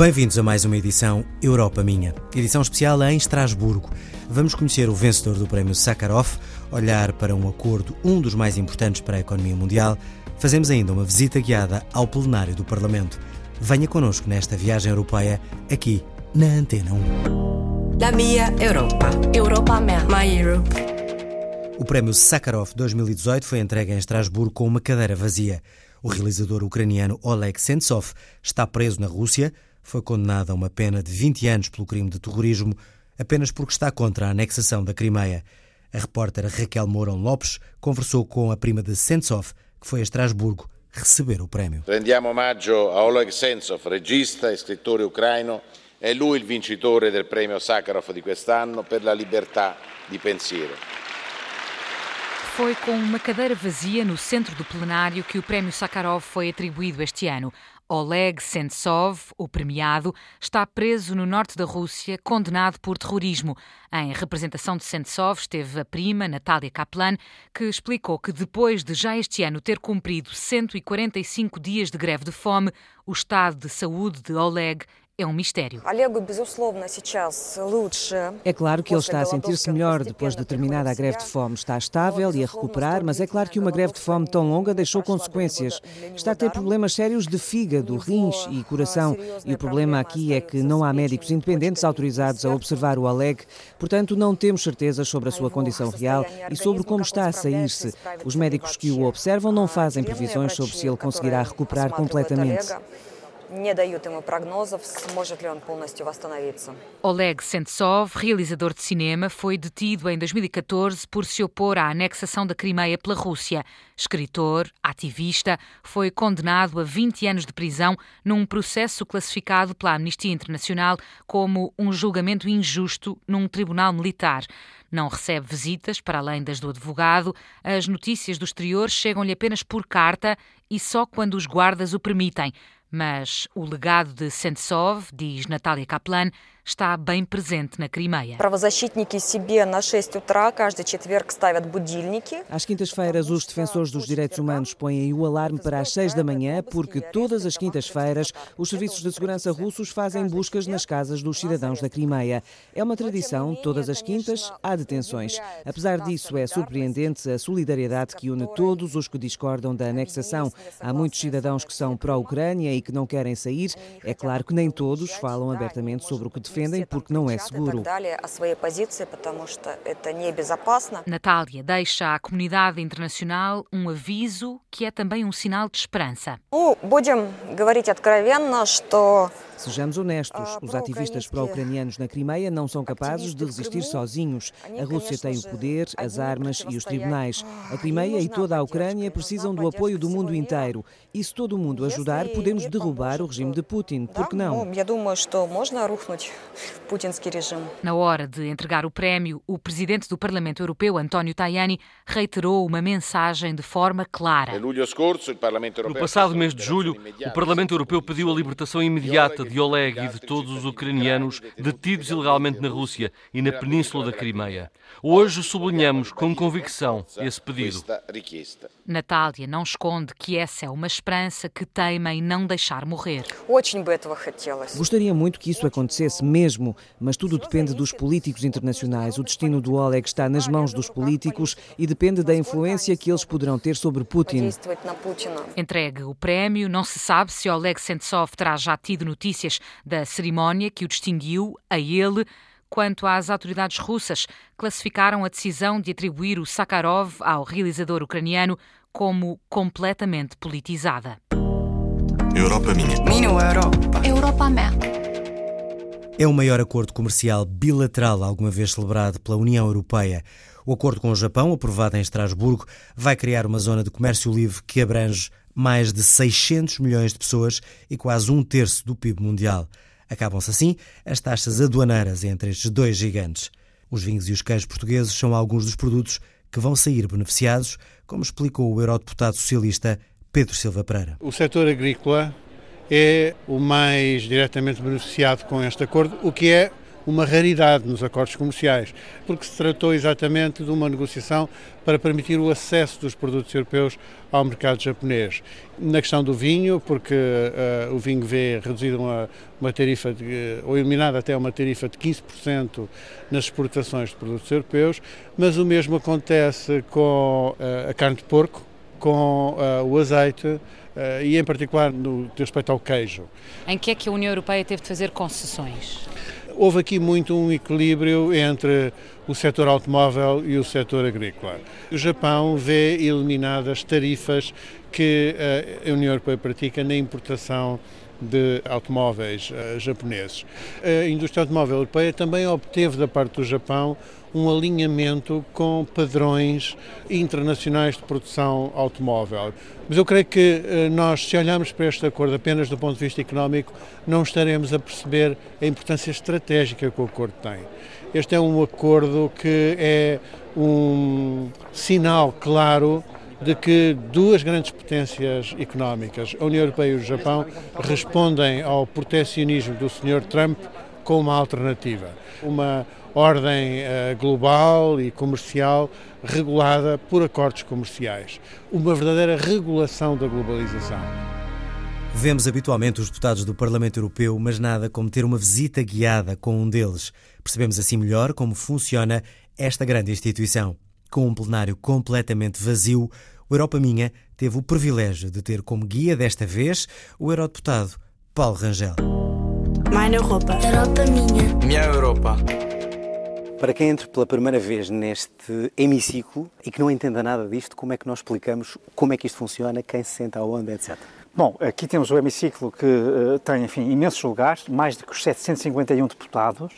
Bem-vindos a mais uma edição Europa Minha, edição especial em Estrasburgo. Vamos conhecer o vencedor do prémio Sakharov, olhar para um acordo, um dos mais importantes para a economia mundial. Fazemos ainda uma visita guiada ao plenário do Parlamento. Venha connosco nesta viagem europeia, aqui na Antena 1. La mia Europa. Europa mea. My Europe. O prémio Sakharov 2018 foi entregue em Estrasburgo com uma cadeira vazia. O realizador ucraniano Oleg Sentsov está preso na Rússia, foi condenado a uma pena de 20 anos pelo crime de terrorismo, apenas porque está contra a anexação da Crimeia. A repórter Raquel Mourão Lopes conversou com a prima de Sentsov, que foi a Estrasburgo receber o prémio. Rendiamo omaggio a Oleg Sentsov, regista e scrittore ucraino. È lui il vincitore del premio Sakharov di quest'anno per la libertà di pensiero. Foi com uma cadeira vazia no centro do plenário que o prémio Sakharov foi atribuído este ano. Oleg Sentsov, o premiado, está preso no norte da Rússia, condenado por terrorismo. Em representação de Sentsov esteve a prima, Natália Kaplan, que explicou que depois de já este ano ter cumprido 145 dias de greve de fome, o estado de saúde de Oleg é um mistério. É claro que ele está a sentir-se melhor depois de terminar a greve de fome. Está estável e a recuperar, mas é claro que uma greve de fome tão longa deixou consequências. Está a ter problemas sérios de fígado, rins e coração. E o problema aqui é que não há médicos independentes autorizados a observar o Oleg, portanto, não temos certezas sobre a sua condição real e sobre como está a sair-se. Os médicos que o observam não fazem previsões sobre se ele conseguirá recuperar completamente не дают ему прогнозов, сможет ли он полностью восстановиться. Oleg Sentsov, realizador de cinema, foi detido em 2014 por se opor à anexação da Crimeia pela Rússia. Escritor, ativista, foi condenado a 20 anos de prisão num processo classificado pela Amnistia Internacional como um julgamento injusto num tribunal militar. Não recebe visitas para além das do advogado. As notícias do exterior chegam-lhe apenas por carta e só quando os guardas o permitem. Mas o legado de Sentsov, diz Natália Kaplan, está bem presente na Crimeia. Às quintas-feiras, os defensores dos direitos humanos põem o alarme para as seis da manhã, porque todas as quintas-feiras os serviços de segurança russos fazem buscas nas casas dos cidadãos da Crimeia. É uma tradição, todas as quintas há detenções. Apesar disso, é surpreendente a solidariedade que une todos os que discordam da anexação. Há muitos cidadãos que são pró-Ucrânia e que não querem sair. É claro que nem todos falam abertamente sobre o que defendem porque não é seguro. Natália deixa à comunidade internacional um aviso que é também um sinal de esperança. Sejamos honestos, os ativistas pró-ucranianos na Crimeia não são capazes de resistir sozinhos. A Rússia tem o poder, as armas e os tribunais. A Crimeia e toda a Ucrânia precisam do apoio do mundo inteiro. E se todo o mundo ajudar, podemos derrubar o regime de Putin. Por que não? Na hora de entregar o prémio, o presidente do Parlamento Europeu, António Tajani, reiterou uma mensagem de forma clara. No passado mês de julho, o Parlamento Europeu pediu a libertação imediata de Oleg e de todos os ucranianos detidos ilegalmente na Rússia e na Península da Crimeia. Hoje sublinhamos com convicção esse pedido. Natália não esconde que essa é uma esperança que teima em não deixar morrer. Gostaria muito que isso acontecesse mesmo, mas tudo depende dos políticos internacionais. O destino do Oleg está nas mãos dos políticos e depende da influência que eles poderão ter sobre Putin. Entregue o prémio, não se sabe se Oleg Sentsov terá já tido notícias da cerimónia que o distinguiu, a ele, quanto às autoridades russas, classificaram a decisão de atribuir o Sakharov ao realizador ucraniano como completamente politizada. Europa minha. Minha Europa. Europa minha. É o maior acordo comercial bilateral alguma vez celebrado pela União Europeia. O acordo com o Japão, aprovado em Estrasburgo, vai criar uma zona de comércio livre que abrange mais de 600 milhões de pessoas e quase um terço do PIB mundial. Acabam-se assim as taxas aduaneiras entre estes dois gigantes. Os vinhos e os queijos portugueses são alguns dos produtos que vão sair beneficiados, como explicou o eurodeputado socialista Pedro Silva Pereira. O setor agrícola é o mais diretamente beneficiado com este acordo, o que é uma raridade nos acordos comerciais, porque se tratou exatamente de uma negociação para permitir o acesso dos produtos europeus ao mercado japonês. Na questão do vinho, porque uh, o vinho vê reduzida uma, uma tarifa, de, ou eliminada até uma tarifa de 15% nas exportações de produtos europeus, mas o mesmo acontece com uh, a carne de porco, com uh, o azeite, Uh, e em particular no respeito ao queijo. Em que é que a União Europeia teve de fazer concessões? Houve aqui muito um equilíbrio entre o setor automóvel e o setor agrícola. O Japão vê eliminadas tarifas que a União Europeia pratica na importação de automóveis uh, japoneses. A indústria automóvel europeia também obteve da parte do Japão um alinhamento com padrões internacionais de produção automóvel. Mas eu creio que uh, nós, se olharmos para este acordo apenas do ponto de vista económico, não estaremos a perceber a importância estratégica que o acordo tem. Este é um acordo que é um sinal claro de que duas grandes potências económicas, a União Europeia e o Japão, respondem ao protecionismo do Sr. Trump com uma alternativa. Uma ordem uh, global e comercial regulada por acordos comerciais. Uma verdadeira regulação da globalização. Vemos habitualmente os deputados do Parlamento Europeu, mas nada como ter uma visita guiada com um deles. Percebemos assim melhor como funciona esta grande instituição. Com um plenário completamente vazio, o Europa Minha teve o privilégio de ter como guia desta vez o eurodeputado Paulo Rangel. Minha Europa. Europa Minha. Minha Europa. Para quem entra pela primeira vez neste hemiciclo e que não entenda nada disto, como é que nós explicamos como é que isto funciona, quem se senta aonde, etc. Bom, aqui temos o hemiciclo que uh, tem, enfim, imensos lugares, mais de 751 deputados,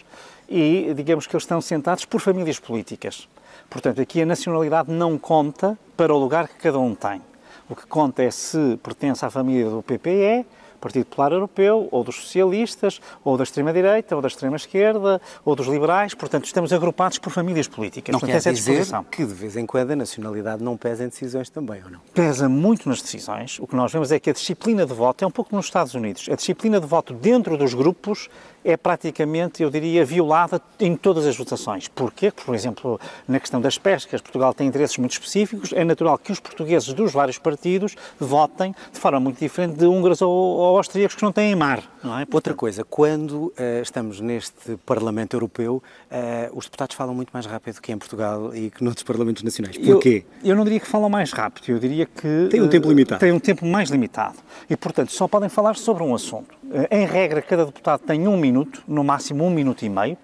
e digamos que eles estão sentados por famílias políticas. Portanto, aqui a nacionalidade não conta para o lugar que cada um tem. O que conta é se pertence à família do PPE, Partido Popular Europeu, ou dos socialistas, ou da extrema-direita, ou da extrema-esquerda, ou dos liberais. Portanto, estamos agrupados por famílias políticas. Não Portanto, quer é dizer que, de vez em quando, a nacionalidade não pesa em decisões também, ou não? Pesa muito nas decisões. O que nós vemos é que a disciplina de voto é um pouco nos Estados Unidos. A disciplina de voto dentro dos grupos é praticamente, eu diria, violada em todas as votações. Porquê? Por exemplo, na questão das pescas, Portugal tem interesses muito específicos, é natural que os portugueses dos vários partidos votem de forma muito diferente de húngaros ou, ou austríacos que não têm mar. Não é? Outra coisa, quando uh, estamos neste Parlamento Europeu, uh, os deputados falam muito mais rápido que em Portugal e que noutros Parlamentos Nacionais. Porquê? Eu, eu não diria que falam mais rápido, eu diria que... Tem um uh, tempo limitado. Tem um tempo mais limitado. E, portanto, só podem falar sobre um assunto. Em regra, cada deputado tem um minuto, no máximo um minuto e meio,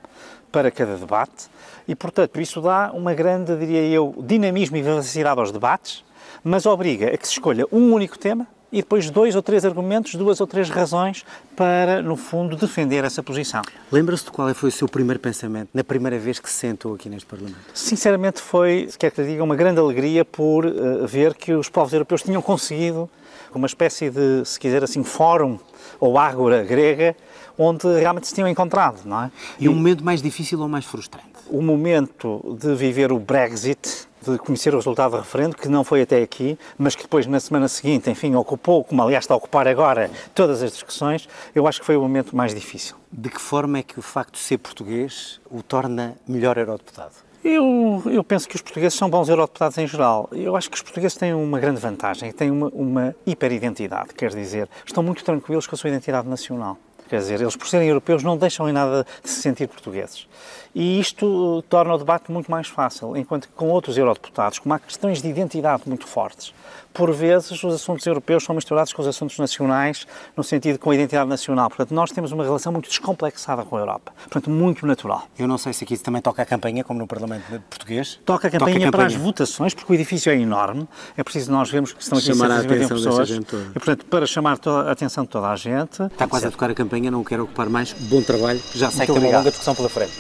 para cada debate, e, portanto, isso dá uma grande, diria eu, dinamismo e vivacidade aos debates, mas obriga a que se escolha um único tema e depois dois ou três argumentos, duas ou três razões para, no fundo, defender essa posição. Lembra-se de qual foi o seu primeiro pensamento na primeira vez que se sentou aqui neste Parlamento? Sinceramente foi, se quer que lhe diga, uma grande alegria por uh, ver que os povos europeus tinham conseguido uma espécie de, se quiser assim, fórum ou ágora grega, onde realmente se tinham encontrado, não é? E um momento mais difícil ou mais frustrante? O momento de viver o Brexit, de conhecer o resultado do referendo, que não foi até aqui, mas que depois, na semana seguinte, enfim, ocupou, como aliás está a ocupar agora, todas as discussões, eu acho que foi o momento mais difícil. De que forma é que o facto de ser português o torna melhor eurodeputado? Eu, eu penso que os portugueses são bons eurodeputados em geral. Eu acho que os portugueses têm uma grande vantagem, têm uma, uma hiperidentidade, quer dizer, estão muito tranquilos com a sua identidade nacional. Quer dizer, eles, por serem europeus, não deixam em nada de se sentir portugueses. E isto torna o debate muito mais fácil, enquanto que com outros eurodeputados, como há questões de identidade muito fortes, por vezes os assuntos europeus são misturados com os assuntos nacionais, no sentido com a identidade nacional. Portanto, nós temos uma relação muito descomplexada com a Europa. Portanto, muito natural. Eu não sei se aqui também toca a campanha, como no Parlamento português. Toca a campanha, toca a campanha. para as votações, porque o edifício é enorme. É preciso nós vermos que estão aqui chamar a atenção pessoas. Gente toda. E, portanto, para chamar a atenção de toda a gente. Está quase a tocar a campanha, não quero ocupar mais. Bom trabalho. Já sei muito que tem uma longa discussão pela frente.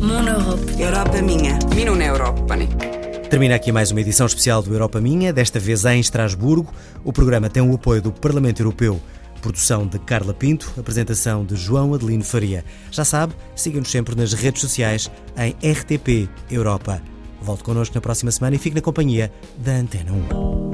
Mon Europe. Europa minha. Minun Europa. Termina aqui mais uma edição especial do Europa Minha, desta vez em Estrasburgo. O programa tem o apoio do Parlamento Europeu. Produção de Carla Pinto, apresentação de João Adelino Faria. Já sabe, siga-nos sempre nas redes sociais em RTP Europa. Volte connosco na próxima semana e fique na companhia da Antena 1.